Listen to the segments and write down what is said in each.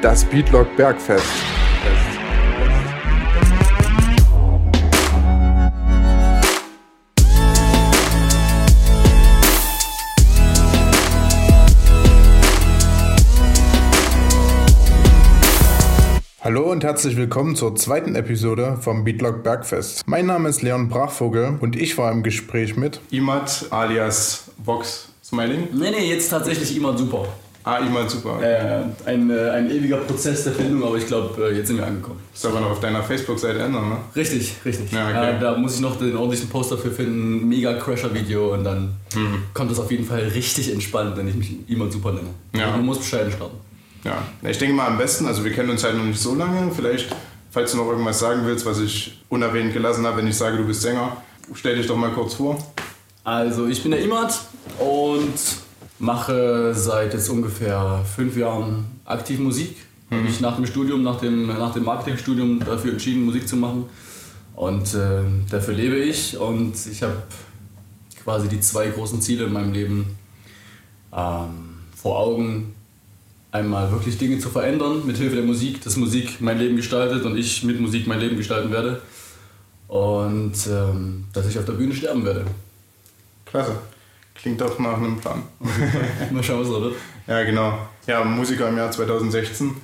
Das Beatlock Bergfest. Hallo und herzlich willkommen zur zweiten Episode vom Beatlock Bergfest. Mein Name ist Leon Brachvogel und ich war im Gespräch mit Imad alias Vox Smiling. Nee, nee, jetzt tatsächlich Imad Super. Ah, Imad Super. Äh, ein, äh, ein ewiger Prozess der Findung, aber ich glaube, äh, jetzt sind wir angekommen. Ist aber noch auf deiner Facebook-Seite ändern, ne? Richtig, richtig. Ja, okay. Äh, da muss ich noch den ordentlichen Post dafür finden, mega Crasher-Video und dann Mhm. kommt das auf jeden Fall richtig entspannt, wenn ich mich Imad Super nenne. Ja. Man muss bescheiden starten. Ja. Ich denke mal am besten, also wir kennen uns halt noch nicht so lange. Vielleicht, falls du noch irgendwas sagen willst, was ich unerwähnt gelassen habe, wenn ich sage, du bist Sänger, stell dich doch mal kurz vor. Also, ich bin der Imad und mache seit jetzt ungefähr fünf Jahren aktiv Musik. Habe ich nach dem Studium, nach dem, nach dem Marketingstudium dafür entschieden, Musik zu machen. Und äh, dafür lebe ich und ich habe quasi die zwei großen Ziele in meinem Leben ähm, vor Augen. Einmal wirklich Dinge zu verändern mit Hilfe der Musik, dass Musik mein Leben gestaltet und ich mit Musik mein Leben gestalten werde. Und ähm, dass ich auf der Bühne sterben werde. Klasse. Klingt doch nach einem Plan. Mal schauen, was wird. Ja, genau. Ja, Musiker im Jahr 2016.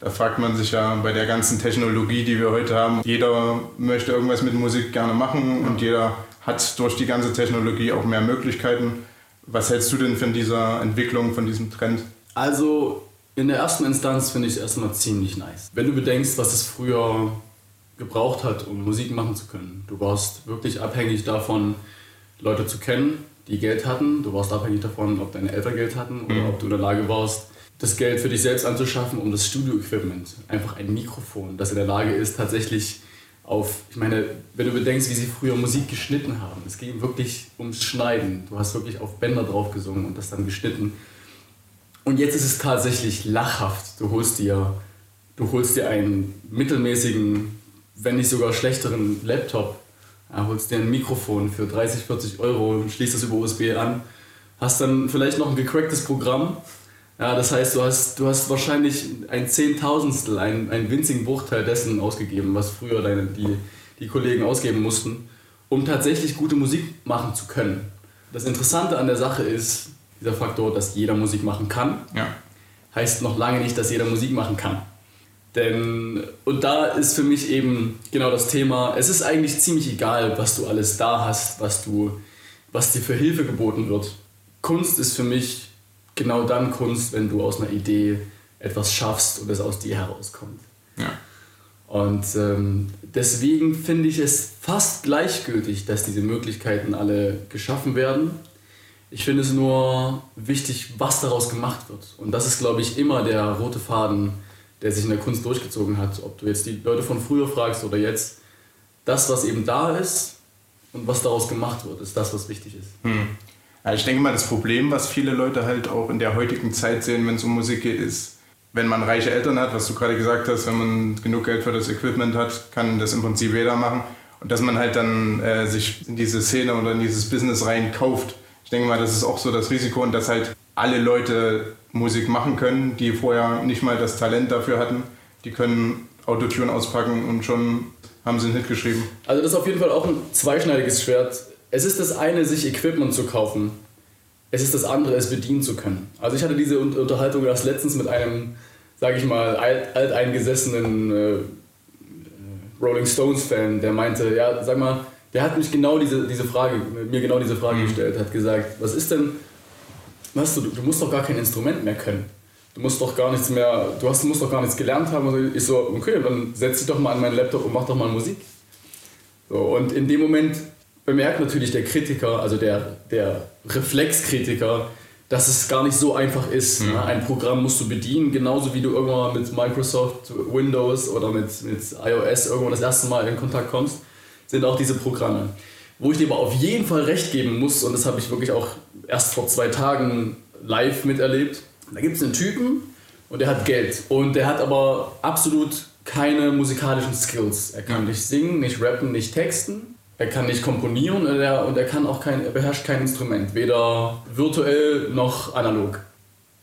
Da fragt man sich ja bei der ganzen Technologie, die wir heute haben, jeder möchte irgendwas mit Musik gerne machen und jeder hat durch die ganze Technologie auch mehr Möglichkeiten. Was hältst du denn von dieser Entwicklung, von diesem Trend? Also in der ersten Instanz finde ich es erstmal ziemlich nice. Wenn du bedenkst, was es früher gebraucht hat, um Musik machen zu können. Du warst wirklich abhängig davon, Leute zu kennen, die Geld hatten. Du warst abhängig davon, ob deine Eltern Geld hatten oder Mhm. ob du in der Lage warst, das Geld für dich selbst anzuschaffen, um das Studio-Equipment, einfach ein Mikrofon, das in der Lage ist, tatsächlich auf, ich meine, wenn du bedenkst, wie sie früher Musik geschnitten haben, es ging wirklich ums Schneiden. Du hast wirklich auf Bänder drauf gesungen und das dann geschnitten. Und jetzt ist es tatsächlich lachhaft. Du holst dir, du holst dir einen mittelmäßigen, wenn nicht sogar schlechteren Laptop, holst dir ein Mikrofon für 30, 40 Euro, schließt das über USB an, hast dann vielleicht noch ein gecracktes Programm. Ja, das heißt, du hast, du hast wahrscheinlich ein Zehntausendstel, einen, einen winzigen Bruchteil dessen ausgegeben, was früher deine, die, die Kollegen ausgeben mussten, um tatsächlich gute Musik machen zu können. Das Interessante an der Sache ist dieser Faktor, dass jeder Musik machen kann Ja. heißt noch lange nicht, dass jeder Musik machen kann. Denn, und da ist für mich eben genau das Thema, es ist eigentlich ziemlich egal, was du alles da hast, was, du, was dir für Hilfe geboten wird. Kunst ist für mich genau dann Kunst, wenn du aus einer Idee etwas schaffst und es aus dir herauskommt. Ja. Und ähm, deswegen finde ich es fast gleichgültig, dass diese Möglichkeiten alle geschaffen werden. Ich finde es nur wichtig, was daraus gemacht wird. Und das ist, glaube ich, immer der rote Faden, der sich in der Kunst durchgezogen hat. Ob du jetzt die Leute von früher fragst oder jetzt. Das, was eben da ist und was daraus gemacht wird, ist das, was wichtig ist. Hm. Ja, ich denke mal, das Problem, was viele Leute halt auch in der heutigen Zeit sehen, wenn es um Musik geht, ist, wenn man reiche Eltern hat, was du gerade gesagt hast, wenn man genug Geld für das Equipment hat, kann das im Prinzip jeder machen. Und dass man halt dann äh, sich in diese Szene oder in dieses Business rein kauft. Ich denke mal, das ist auch so das Risiko und dass halt alle Leute Musik machen können, die vorher nicht mal das Talent dafür hatten. Die können Autotune auspacken und schon haben sie einen Hit geschrieben. Also das ist auf jeden Fall auch ein zweischneidiges Schwert. Es ist das eine, sich Equipment zu kaufen. Es ist das andere, es bedienen zu können. Also ich hatte diese Un- Unterhaltung erst letztens mit einem, sage ich mal, alt, alteingesessenen äh, Rolling Stones-Fan, der meinte, ja, sag mal, der hat mich genau diese, diese Frage, mir genau diese Frage gestellt, hat gesagt, was ist denn, weißt du, du musst doch gar kein Instrument mehr können. Du musst doch gar nichts mehr, du hast, musst doch gar nichts gelernt haben. Und ich so, okay, dann setz dich doch mal an meinen Laptop und mach doch mal Musik. So, und in dem Moment bemerkt natürlich der Kritiker, also der, der Reflexkritiker, dass es gar nicht so einfach ist. Ne? Ein Programm musst du bedienen, genauso wie du irgendwann mit Microsoft Windows oder mit, mit iOS irgendwann das erste Mal in Kontakt kommst, sind auch diese Programme. Wo ich dir aber auf jeden Fall recht geben muss, und das habe ich wirklich auch erst vor zwei Tagen live miterlebt, da gibt es einen Typen und der hat Geld. Und der hat aber absolut keine musikalischen Skills. Er kann nicht singen, nicht rappen, nicht texten. Er kann nicht komponieren und er, und er kann auch kein, er beherrscht kein Instrument, weder virtuell noch analog.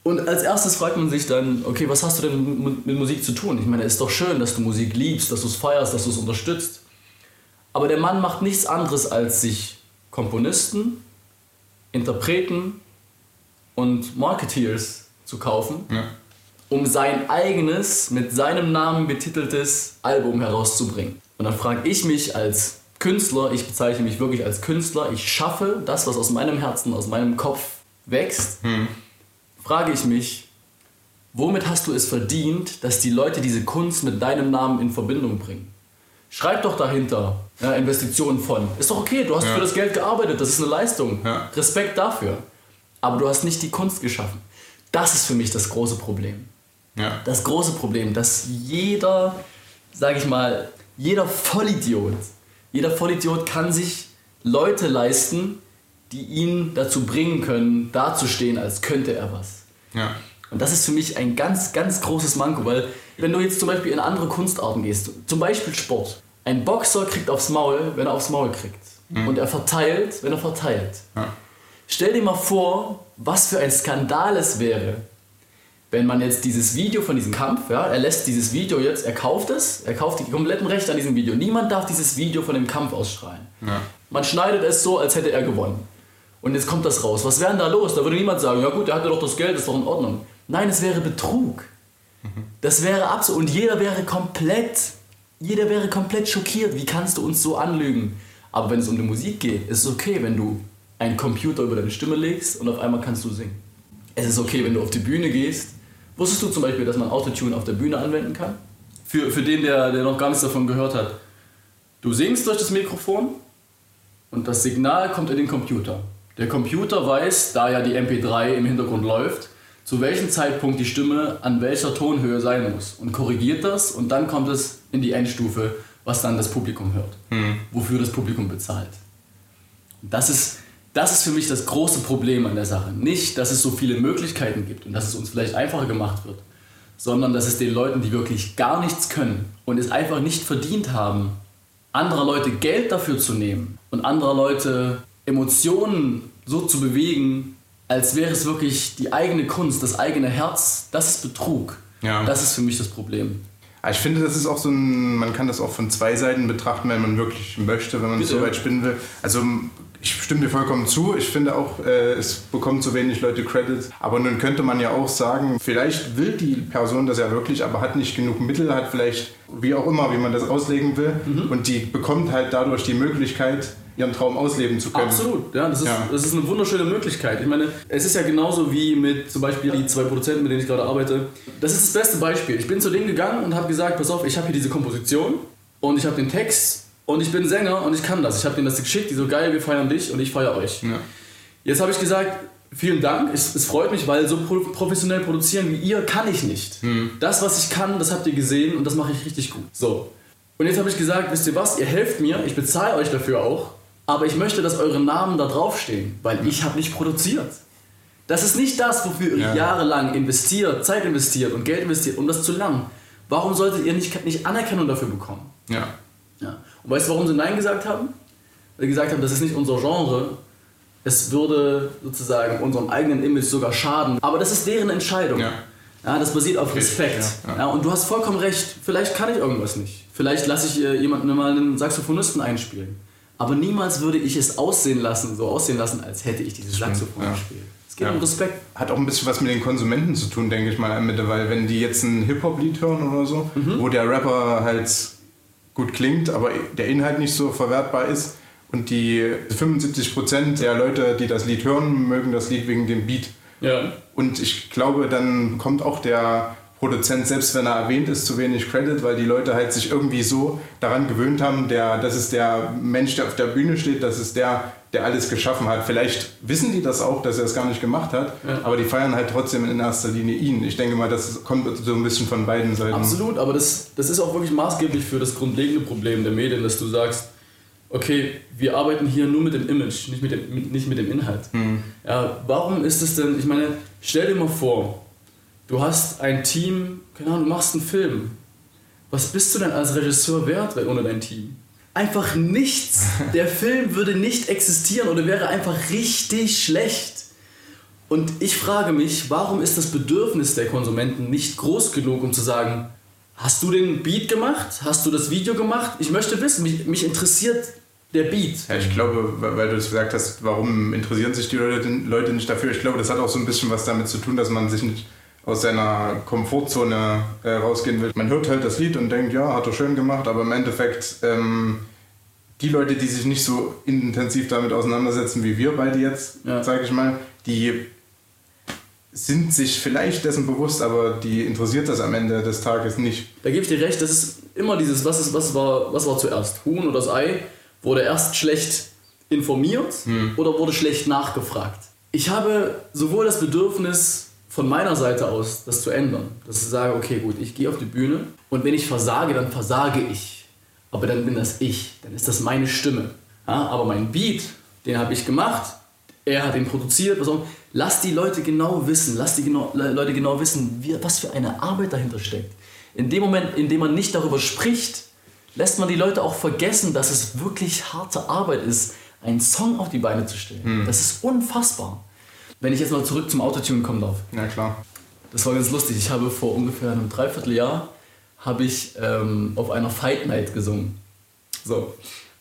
Und als erstes fragt man sich dann, okay, was hast du denn mit Musik zu tun? Ich meine, es ist doch schön, dass du Musik liebst, dass du es feierst, dass du es unterstützt. Aber der Mann macht nichts anderes, als sich Komponisten, Interpreten und Marketeers zu kaufen, ja. um sein eigenes, mit seinem Namen betiteltes Album herauszubringen. Und dann frage ich mich als Künstler, ich bezeichne mich wirklich als Künstler, ich schaffe das, was aus meinem Herzen, aus meinem Kopf wächst. Hm frage ich mich, womit hast du es verdient, dass die Leute diese Kunst mit deinem Namen in Verbindung bringen? Schreib doch dahinter ja, Investitionen von. Ist doch okay, du hast ja. für das Geld gearbeitet, das ist eine Leistung. Ja. Respekt dafür. Aber du hast nicht die Kunst geschaffen. Das ist für mich das große Problem. Das große Problem, dass jeder, sag ich mal, jeder Vollidiot, jeder Vollidiot kann sich Leute leisten, die ihn dazu bringen können, dazustehen, als könnte er was. Ja. Und das ist für mich ein ganz, ganz großes Manko, weil wenn du jetzt zum Beispiel in andere Kunstarten gehst, zum Beispiel Sport, ein Boxer kriegt aufs Maul, wenn er aufs Maul kriegt. Mhm. Und er verteilt, wenn er verteilt. Ja. Stell dir mal vor, was für ein Skandal es wäre, wenn man jetzt dieses Video von diesem Kampf, ja, er lässt dieses Video jetzt, er kauft es, er kauft die kompletten Rechte an diesem Video. Niemand darf dieses Video von dem Kampf ausstrahlen. Ja. Man schneidet es so, als hätte er gewonnen. Und jetzt kommt das raus. Was wäre denn da los? Da würde niemand sagen, ja gut, er hatte doch das Geld, ist doch in Ordnung. Nein, es wäre Betrug. Das wäre absolut. Und jeder wäre komplett, jeder wäre komplett schockiert. Wie kannst du uns so anlügen? Aber wenn es um die Musik geht, ist es okay, wenn du einen Computer über deine Stimme legst und auf einmal kannst du singen. Es ist okay, wenn du auf die Bühne gehst. Wusstest du zum Beispiel, dass man Autotune auf der Bühne anwenden kann? Für, für den, der, der noch gar nichts davon gehört hat. Du singst durch das Mikrofon und das Signal kommt in den Computer. Der Computer weiß, da ja die MP3 im Hintergrund läuft, zu welchem Zeitpunkt die Stimme an welcher Tonhöhe sein muss und korrigiert das und dann kommt es in die Endstufe, was dann das Publikum hört, hm. wofür das Publikum bezahlt. das ist, das ist für mich das große Problem an der Sache. Nicht, dass es so viele Möglichkeiten gibt und dass es uns vielleicht einfacher gemacht wird, sondern dass es den Leuten, die wirklich gar nichts können und es einfach nicht verdient haben, anderer Leute Geld dafür zu nehmen und anderer Leute Emotionen so zu bewegen, als wäre es wirklich die eigene Kunst, das eigene Herz, das ist Betrug. Ja. Das ist für mich das Problem. Ich finde, das ist auch so ein, man kann das auch von zwei Seiten betrachten, wenn man wirklich möchte, wenn man Bitte. so weit spinnen will. Also ich stimme dir vollkommen zu. Ich finde auch, äh, es bekommen zu wenig Leute Credit. Aber nun könnte man ja auch sagen, vielleicht will die Person das ja wirklich, aber hat nicht genug Mittel, hat vielleicht, wie auch immer, wie man das auslegen will. Mhm. Und die bekommt halt dadurch die Möglichkeit, ihren Traum ausleben zu können. Absolut, ja das, ist, ja. das ist eine wunderschöne Möglichkeit. Ich meine, es ist ja genauso wie mit zum Beispiel die zwei Produzenten, mit denen ich gerade arbeite. Das ist das beste Beispiel. Ich bin zu denen gegangen und habe gesagt, pass auf, ich habe hier diese Komposition und ich habe den Text und ich bin Sänger und ich kann das. Ich habe denen das geschickt, die so geil, wir feiern dich und ich feiere euch. Ja. Jetzt habe ich gesagt, vielen Dank, es, es, freut mich, weil so professionell produzieren wie ihr kann ich nicht. Mhm. Das, was ich kann, das habt ihr gesehen und das mache ich richtig gut. So. Und jetzt habe ich gesagt, wisst ihr was, ihr helft mir, ich bezahle euch dafür auch aber ich möchte, dass eure Namen da draufstehen, weil ich habe nicht produziert. Das ist nicht das, wofür ihr ja. jahrelang investiert, Zeit investiert und Geld investiert, um das zu lernen. Warum solltet ihr nicht, nicht Anerkennung dafür bekommen? Ja. ja. Und weißt du, warum sie Nein gesagt haben? Weil sie gesagt haben, das ist nicht unser Genre. Es würde sozusagen unserem eigenen Image sogar schaden. Aber das ist deren Entscheidung. Ja. Ja, das basiert auf Respekt. Ja, ja. ja, und du hast vollkommen recht, vielleicht kann ich irgendwas nicht. Vielleicht lasse ich äh, jemanden mal einen Saxophonisten einspielen. Aber niemals würde ich es aussehen lassen, so aussehen lassen, als hätte ich dieses Saxophon ja. gespielt. Es geht ja. um Respekt. Hat auch ein bisschen was mit den Konsumenten zu tun, denke ich mal, mittlerweile. Wenn die jetzt ein Hip-Hop-Lied hören oder so, mhm. wo der Rapper halt gut klingt, aber der Inhalt nicht so verwertbar ist. Und die 75% der Leute, die das Lied hören, mögen das Lied wegen dem Beat. Ja. Und ich glaube, dann kommt auch der Produzent, selbst wenn er erwähnt ist, zu wenig Credit, weil die Leute halt sich irgendwie so daran gewöhnt haben, der, das ist der Mensch, der auf der Bühne steht, das ist der, der alles geschaffen hat. Vielleicht wissen die das auch, dass er es gar nicht gemacht hat, ja. aber die feiern halt trotzdem in erster Linie ihn. Ich denke mal, das kommt so ein bisschen von beiden Seiten. Absolut, aber das, das ist auch wirklich maßgeblich für das grundlegende Problem der Medien, dass du sagst, okay, wir arbeiten hier nur mit dem Image, nicht mit dem, nicht mit dem Inhalt. Mhm. Ja, warum ist es denn, ich meine, stell dir mal vor, Du hast ein Team, keine Ahnung, du machst einen Film. Was bist du denn als Regisseur wert ohne dein Team? Einfach nichts. Der Film würde nicht existieren oder wäre einfach richtig schlecht. Und ich frage mich, warum ist das Bedürfnis der Konsumenten nicht groß genug, um zu sagen, hast du den Beat gemacht? Hast du das Video gemacht? Ich möchte wissen, mich, mich interessiert der Beat. Ja, ich glaube, weil du das gesagt hast, warum interessieren sich die Leute, Leute nicht dafür? Ich glaube, das hat auch so ein bisschen was damit zu tun, dass man sich nicht aus seiner Komfortzone äh, rausgehen will. Man hört halt das Lied und denkt, ja, hat er schön gemacht, aber im Endeffekt ähm, die Leute, die sich nicht so intensiv damit auseinandersetzen wie wir beide jetzt, ja. sage ich mal, die sind sich vielleicht dessen bewusst, aber die interessiert das am Ende des Tages nicht. Da gebe ich dir recht, das ist immer dieses, was, ist, was, war, was war zuerst, Huhn oder das Ei? Wurde erst schlecht informiert hm. oder wurde schlecht nachgefragt? Ich habe sowohl das Bedürfnis, von meiner Seite aus das zu ändern. Dass ich sage, okay, gut, ich gehe auf die Bühne und wenn ich versage, dann versage ich. Aber dann bin das ich, dann ist das meine Stimme. Ja, aber mein Beat, den habe ich gemacht, er hat ihn produziert. Was auch. Lass die Leute genau wissen, lass die genau, Leute genau wissen, wie, was für eine Arbeit dahinter steckt. In dem Moment, in dem man nicht darüber spricht, lässt man die Leute auch vergessen, dass es wirklich harte Arbeit ist, einen Song auf die Beine zu stellen. Hm. Das ist unfassbar. Wenn ich jetzt mal zurück zum Autotune kommen darf. Ja, klar. Das war ganz lustig. Ich habe vor ungefähr einem Dreivierteljahr habe ich ähm, auf einer Fight Night gesungen. So.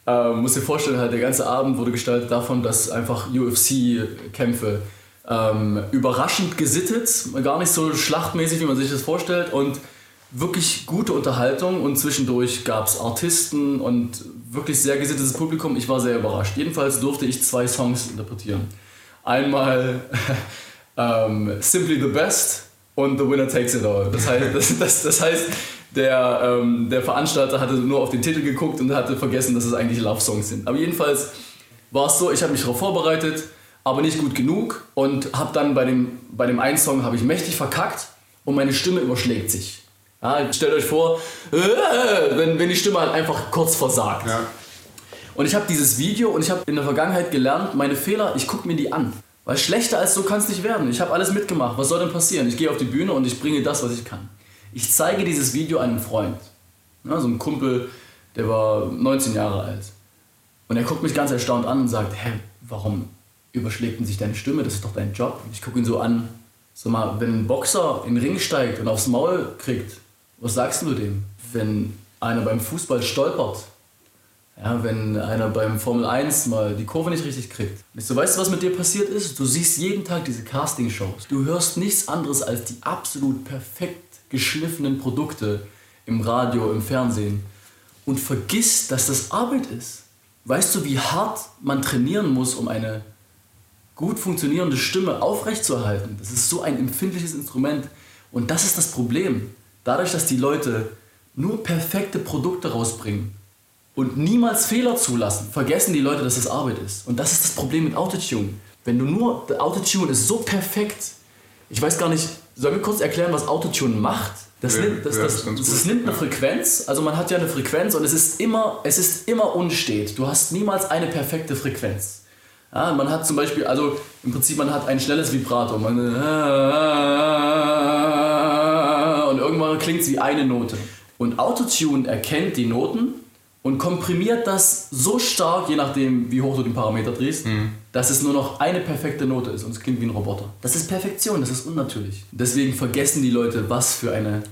Ähm, muss dir vorstellen, halt, der ganze Abend wurde gestaltet davon, dass einfach UFC-Kämpfe ähm, überraschend gesittet, gar nicht so schlachtmäßig, wie man sich das vorstellt, und wirklich gute Unterhaltung. Und zwischendurch gab es Artisten und wirklich sehr gesittetes Publikum. Ich war sehr überrascht. Jedenfalls durfte ich zwei Songs interpretieren. Einmal ähm, Simply the Best und The Winner Takes It All. Das heißt, das, das, das heißt der, ähm, der Veranstalter hatte nur auf den Titel geguckt und hatte vergessen, dass es eigentlich Love-Songs sind. Aber jedenfalls war es so, ich habe mich darauf vorbereitet, aber nicht gut genug und habe dann bei dem, bei dem einen Song ich mächtig verkackt und meine Stimme überschlägt sich. Ja, stellt euch vor, wenn, wenn die Stimme halt einfach kurz versagt. Ja. Und ich habe dieses Video und ich habe in der Vergangenheit gelernt, meine Fehler, ich gucke mir die an. Weil schlechter als so kann es nicht werden. Ich habe alles mitgemacht. Was soll denn passieren? Ich gehe auf die Bühne und ich bringe das, was ich kann. Ich zeige dieses Video einem Freund. Ja, so ein Kumpel, der war 19 Jahre alt. Und er guckt mich ganz erstaunt an und sagt, hä, warum überschlägt denn sich deine Stimme? Das ist doch dein Job. Ich gucke ihn so an. Sag mal, wenn ein Boxer in den Ring steigt und aufs Maul kriegt, was sagst du dem? Wenn einer beim Fußball stolpert ja, wenn einer beim Formel 1 mal die Kurve nicht richtig kriegt. Du weißt was mit dir passiert ist? Du siehst jeden Tag diese Casting-Shows. Du hörst nichts anderes als die absolut perfekt geschliffenen Produkte im Radio, im Fernsehen und vergisst, dass das Arbeit ist. Weißt du, wie hart man trainieren muss, um eine gut funktionierende Stimme aufrechtzuerhalten? Das ist so ein empfindliches Instrument. Und das ist das Problem. Dadurch, dass die Leute nur perfekte Produkte rausbringen, und niemals Fehler zulassen, vergessen die Leute, dass es Arbeit ist. Und das ist das Problem mit Autotune. Wenn du nur, Autotune ist so perfekt. Ich weiß gar nicht, sollen wir kurz erklären, was Autotune macht? Das, ja, nimmt, das, ja, das, das, nimmt eine Frequenz, also man hat ja eine Frequenz und es ist immer, es ist immer unstet. Du hast niemals eine perfekte Frequenz. Ja, man hat zum Beispiel, also im Prinzip, man hat ein schnelles Vibrato. Man, und irgendwann klingt es wie eine Note. Und Autotune erkennt die Noten und komprimiert das so stark, je nachdem, wie hoch du den Parameter drehst, mhm. dass es nur noch eine perfekte Note ist und es klingt wie ein Roboter. Das ist Perfektion, das ist unnatürlich. Deswegen vergessen die Leute, was für eine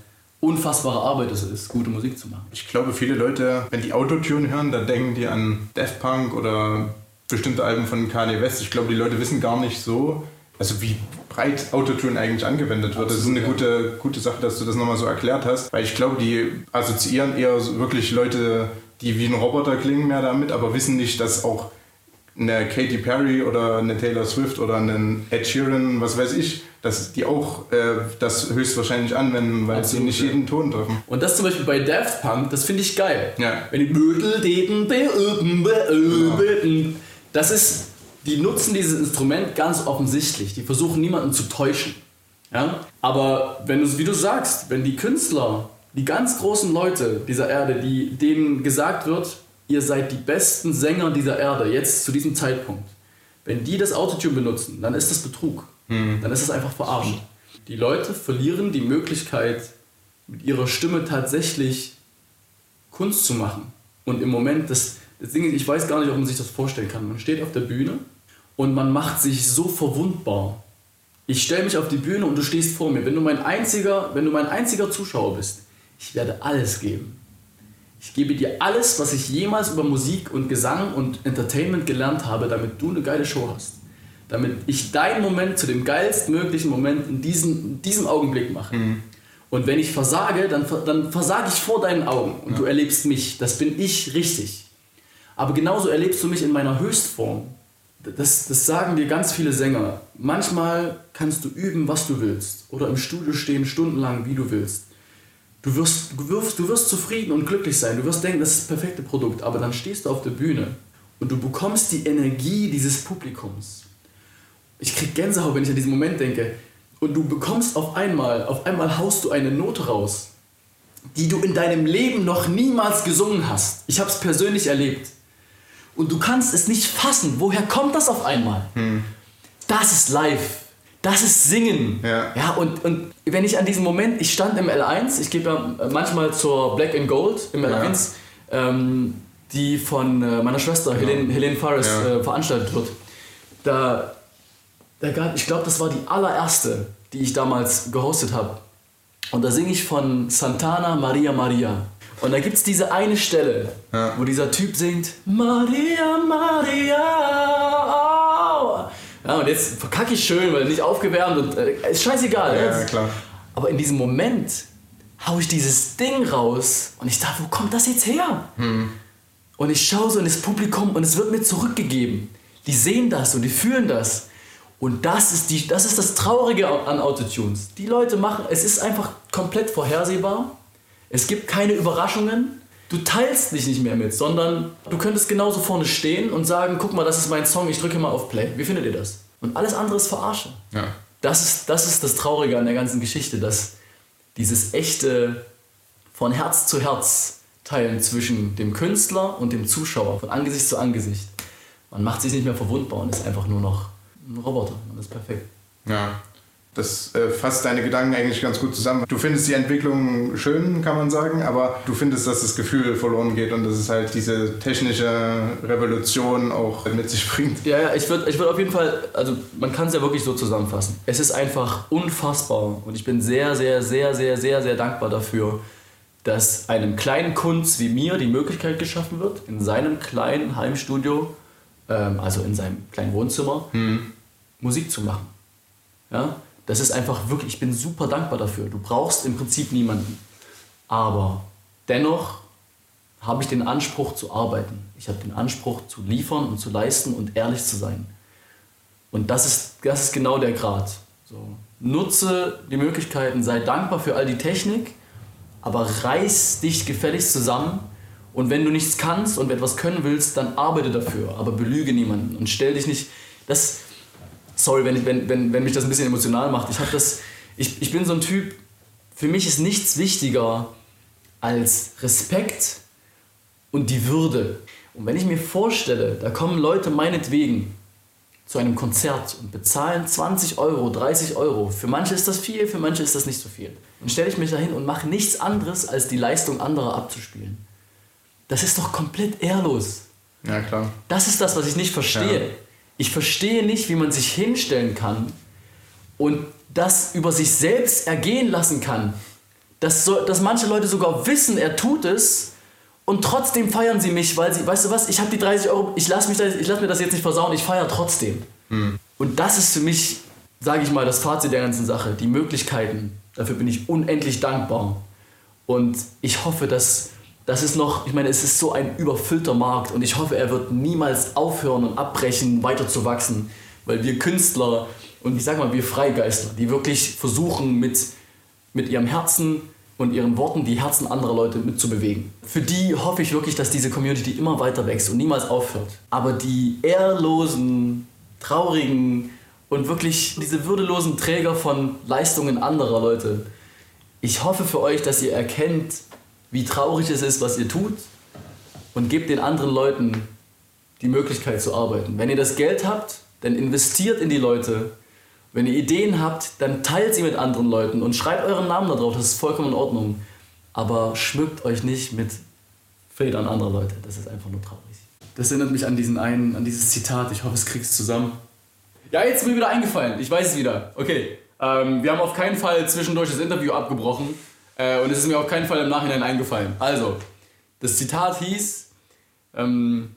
unfassbare Arbeit es ist, gute Musik zu machen. Ich glaube, viele Leute, wenn die Autotune hören, dann denken die an Death Punk oder bestimmte Alben von Kanye West. Ich glaube, die Leute wissen gar nicht so, also wie breit Autotune eigentlich angewendet wird. Das ist eine gute, gute Sache, dass du das nochmal so erklärt hast, weil ich glaube, die assoziieren eher wirklich Leute die wie ein Roboter klingen mehr damit, aber wissen nicht, dass auch eine Katy Perry oder eine Taylor Swift oder einen Ed Sheeran, was weiß ich, dass die auch äh, das höchstwahrscheinlich anwenden, weil Absolut, sie nicht jeden Ton treffen. Und das zum Beispiel bei Daft Punk, das finde ich geil. Ja. Wenn die genau. das ist, die nutzen dieses Instrument ganz offensichtlich. Die versuchen niemanden zu täuschen. Ja? Aber wenn du, wie du sagst, wenn die Künstler die ganz großen Leute dieser Erde, die, denen gesagt wird, ihr seid die besten Sänger dieser Erde, jetzt zu diesem Zeitpunkt, wenn die das Autotune benutzen, dann ist das Betrug. Mhm. Dann ist es einfach verarscht. Die Leute verlieren die Möglichkeit, mit ihrer Stimme tatsächlich Kunst zu machen. Und im Moment, das, das Ding ist, ich weiß gar nicht, ob man sich das vorstellen kann. Man steht auf der Bühne und man macht sich so verwundbar. Ich stelle mich auf die Bühne und du stehst vor mir. Wenn du mein einziger, wenn du mein einziger Zuschauer bist, ich werde alles geben. Ich gebe dir alles, was ich jemals über Musik und Gesang und Entertainment gelernt habe, damit du eine geile Show hast. Damit ich deinen Moment zu dem geilstmöglichen Moment in diesem, in diesem Augenblick mache. Mhm. Und wenn ich versage, dann, dann versage ich vor deinen Augen und ja. du erlebst mich. Das bin ich richtig. Aber genauso erlebst du mich in meiner Höchstform. Das, das sagen dir ganz viele Sänger. Manchmal kannst du üben, was du willst. Oder im Studio stehen stundenlang, wie du willst. Du wirst, du, wirst, du wirst zufrieden und glücklich sein. Du wirst denken, das ist das perfekte Produkt. Aber dann stehst du auf der Bühne und du bekommst die Energie dieses Publikums. Ich krieg Gänsehaut, wenn ich an diesen Moment denke. Und du bekommst auf einmal, auf einmal haust du eine Note raus, die du in deinem Leben noch niemals gesungen hast. Ich habe es persönlich erlebt und du kannst es nicht fassen. Woher kommt das auf einmal? Hm. Das ist live. Das ist Singen. Ja. ja und, und wenn ich an diesem Moment, ich stand im L1, ich gebe ja manchmal zur Black and Gold im L1, ja. ähm, die von äh, meiner Schwester ja. Helene, Helene Fares äh, veranstaltet wird. Da, da gab, ich glaube, das war die allererste, die ich damals gehostet habe. Und da singe ich von Santana Maria Maria. Und da gibt es diese eine Stelle, ja. wo dieser Typ singt, Maria, Maria. Ja, und jetzt verkacke ich schön, weil nicht aufgewärmt und äh, ist scheißegal. Ja, ja, klar. Aber in diesem Moment haue ich dieses Ding raus und ich dachte, wo kommt das jetzt her? Hm. Und ich schaue so in das Publikum und es wird mir zurückgegeben. Die sehen das und die fühlen das. Und das ist, die, das ist das Traurige an Autotunes. Die Leute machen, es ist einfach komplett vorhersehbar. Es gibt keine Überraschungen. Du teilst dich nicht mehr mit, sondern du könntest genauso vorne stehen und sagen, guck mal, das ist mein Song, ich drücke mal auf Play. Wie findet ihr das? Und alles andere ist Verarsche. Ja. Das, ist, das ist das Traurige an der ganzen Geschichte, dass dieses echte von Herz zu Herz teilen zwischen dem Künstler und dem Zuschauer, von Angesicht zu Angesicht. Man macht sich nicht mehr verwundbar und ist einfach nur noch ein Roboter. Und das ist perfekt. Ja, das äh, fasst deine Gedanken eigentlich ganz gut zusammen. Du findest die Entwicklung schön, kann man sagen, aber du findest, dass das Gefühl verloren geht und dass es halt diese technische Revolution auch mit sich bringt. Ja, ja, ich würde ich würd auf jeden Fall, also man kann es ja wirklich so zusammenfassen. Es ist einfach unfassbar und ich bin sehr, sehr, sehr, sehr, sehr, sehr dankbar dafür, dass einem kleinen Kunst wie mir die Möglichkeit geschaffen wird, in seinem kleinen Heimstudio, ähm, also in seinem kleinen Wohnzimmer, hm. Musik zu machen. Ja? Das ist einfach wirklich, ich bin super dankbar dafür. Du brauchst im Prinzip niemanden. Aber dennoch habe ich den Anspruch zu arbeiten. Ich habe den Anspruch zu liefern und zu leisten und ehrlich zu sein. Und das ist, das ist genau der Grad. So. Nutze die Möglichkeiten, sei dankbar für all die Technik, aber reiß dich gefälligst zusammen. Und wenn du nichts kannst und etwas können willst, dann arbeite dafür, aber belüge niemanden und stell dich nicht. Das, sorry, wenn, ich, wenn, wenn, wenn mich das ein bisschen emotional macht. Ich, das, ich, ich bin so ein Typ, für mich ist nichts wichtiger als Respekt und die Würde. Und wenn ich mir vorstelle, da kommen Leute meinetwegen zu einem Konzert und bezahlen 20 Euro, 30 Euro. Für manche ist das viel, für manche ist das nicht so viel. Dann stelle ich mich dahin und mache nichts anderes, als die Leistung anderer abzuspielen. Das ist doch komplett ehrlos. Ja, klar. Das ist das, was ich nicht verstehe. Ja. Ich verstehe nicht, wie man sich hinstellen kann und das über sich selbst ergehen lassen kann. Dass, so, dass manche Leute sogar wissen, er tut es und trotzdem feiern sie mich, weil sie, weißt du was, ich habe die 30 Euro, ich lasse lass mir das jetzt nicht versauen, ich feiere trotzdem. Hm. Und das ist für mich, sage ich mal, das Fazit der ganzen Sache. Die Möglichkeiten, dafür bin ich unendlich dankbar. Und ich hoffe, dass das ist noch, ich meine, es ist so ein überfüllter Markt und ich hoffe, er wird niemals aufhören und abbrechen, weiter zu wachsen, weil wir Künstler und ich sag mal, wir Freigeister, die wirklich versuchen, mit, mit ihrem Herzen und ihren Worten die Herzen anderer Leute mitzubewegen. Für die hoffe ich wirklich, dass diese Community immer weiter wächst und niemals aufhört. Aber die ehrlosen, traurigen und wirklich diese würdelosen Träger von Leistungen anderer Leute, ich hoffe für euch, dass ihr erkennt, wie traurig es ist, was ihr tut und gebt den anderen Leuten die Möglichkeit zu arbeiten. Wenn ihr das Geld habt, dann investiert in die Leute. Wenn ihr Ideen habt, dann teilt sie mit anderen Leuten und schreibt euren Namen da drauf, das ist vollkommen in Ordnung. Aber schmückt euch nicht mit Federn anderer Leute, das ist einfach nur traurig. Das erinnert mich an diesen einen, an dieses Zitat, ich hoffe, es kriegst zusammen. Ja, jetzt ist mir wieder eingefallen. Ich weiß es wieder. Okay. Ähm, wir haben auf keinen Fall zwischendurch das Interview abgebrochen. Äh, und es ist mir auf keinen Fall im Nachhinein eingefallen. Also, das Zitat hieß: ähm,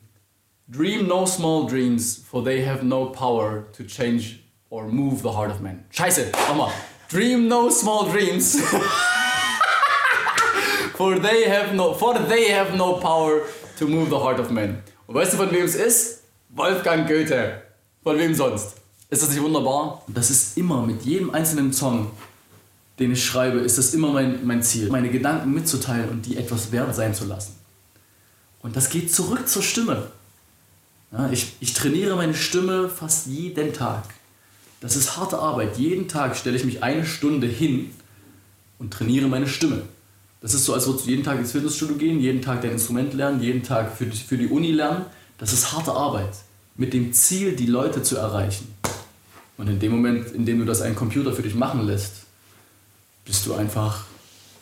Dream no small dreams, for they have no power to change or move the heart of man. Scheiße, nochmal. Dream no small dreams. for they have no for they have no power to move the heart of man. Und weißt du, von wem es ist? Wolfgang Goethe. Von wem sonst? Ist das nicht wunderbar? Das ist immer mit jedem einzelnen Song, den ich schreibe, ist das immer mein, mein Ziel, meine Gedanken mitzuteilen und die etwas wert sein zu lassen. Und das geht zurück zur Stimme. Ja, ich, ich trainiere meine Stimme fast jeden Tag. Das ist harte Arbeit. Jeden Tag stelle ich mich eine Stunde hin und trainiere meine Stimme. Das ist so, als würdest du jeden Tag ins Fitnessstudio gehen, jeden Tag dein Instrument lernen, jeden Tag für die, für die Uni lernen. Das ist harte Arbeit. Mit dem Ziel, die Leute zu erreichen. Und in dem Moment, in dem du das ein Computer für dich machen lässt, bist du einfach,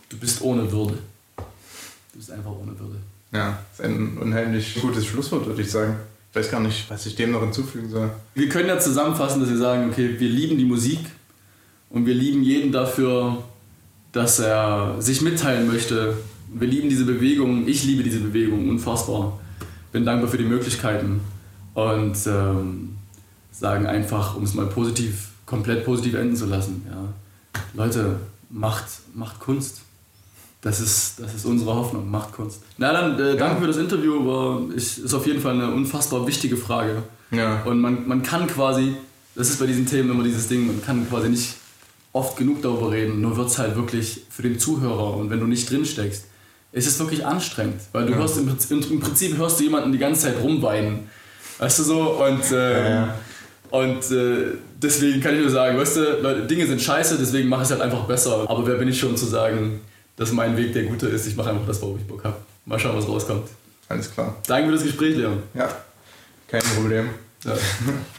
du bist ohne Würde. Du bist einfach ohne Würde. Ja, das ist ein unheimlich gutes Schlusswort, würde ich sagen. Ich weiß gar nicht, was ich dem noch hinzufügen soll. Wir können ja zusammenfassen, dass wir sagen, okay, wir lieben die Musik und wir lieben jeden dafür, dass er sich mitteilen möchte. Wir lieben diese Bewegung, ich liebe diese Bewegung unfassbar. Bin dankbar für die Möglichkeiten und ähm, sagen einfach, um es mal positiv, komplett positiv enden zu lassen. Ja. Leute, macht, macht Kunst. Das ist, das ist unsere Hoffnung, macht Kunst. Na dann, äh, danke ja. für das Interview, war, ich, ist auf jeden Fall eine unfassbar wichtige Frage. Ja. Und man, man kann quasi, das ist bei diesen Themen immer dieses Ding, man kann quasi nicht oft genug darüber reden, nur wird es halt wirklich für den Zuhörer und wenn du nicht drin steckst, ist es wirklich anstrengend, weil du ja. hörst im, im, Prinzip hörst du jemanden die ganze Zeit rumweinen, weißt du so und äh, ja, und äh, deswegen kann ich nur sagen, weißt du, Leute, Dinge sind scheiße, deswegen mache ich es halt einfach besser. Aber wer bin ich schon zu sagen, dass mein Weg der gute ist? Ich mache einfach das, worauf ich Bock habe. Mal schauen, was rauskommt. Alles klar. Danke für das Gespräch, Leon. Ja, kein Problem. Ja.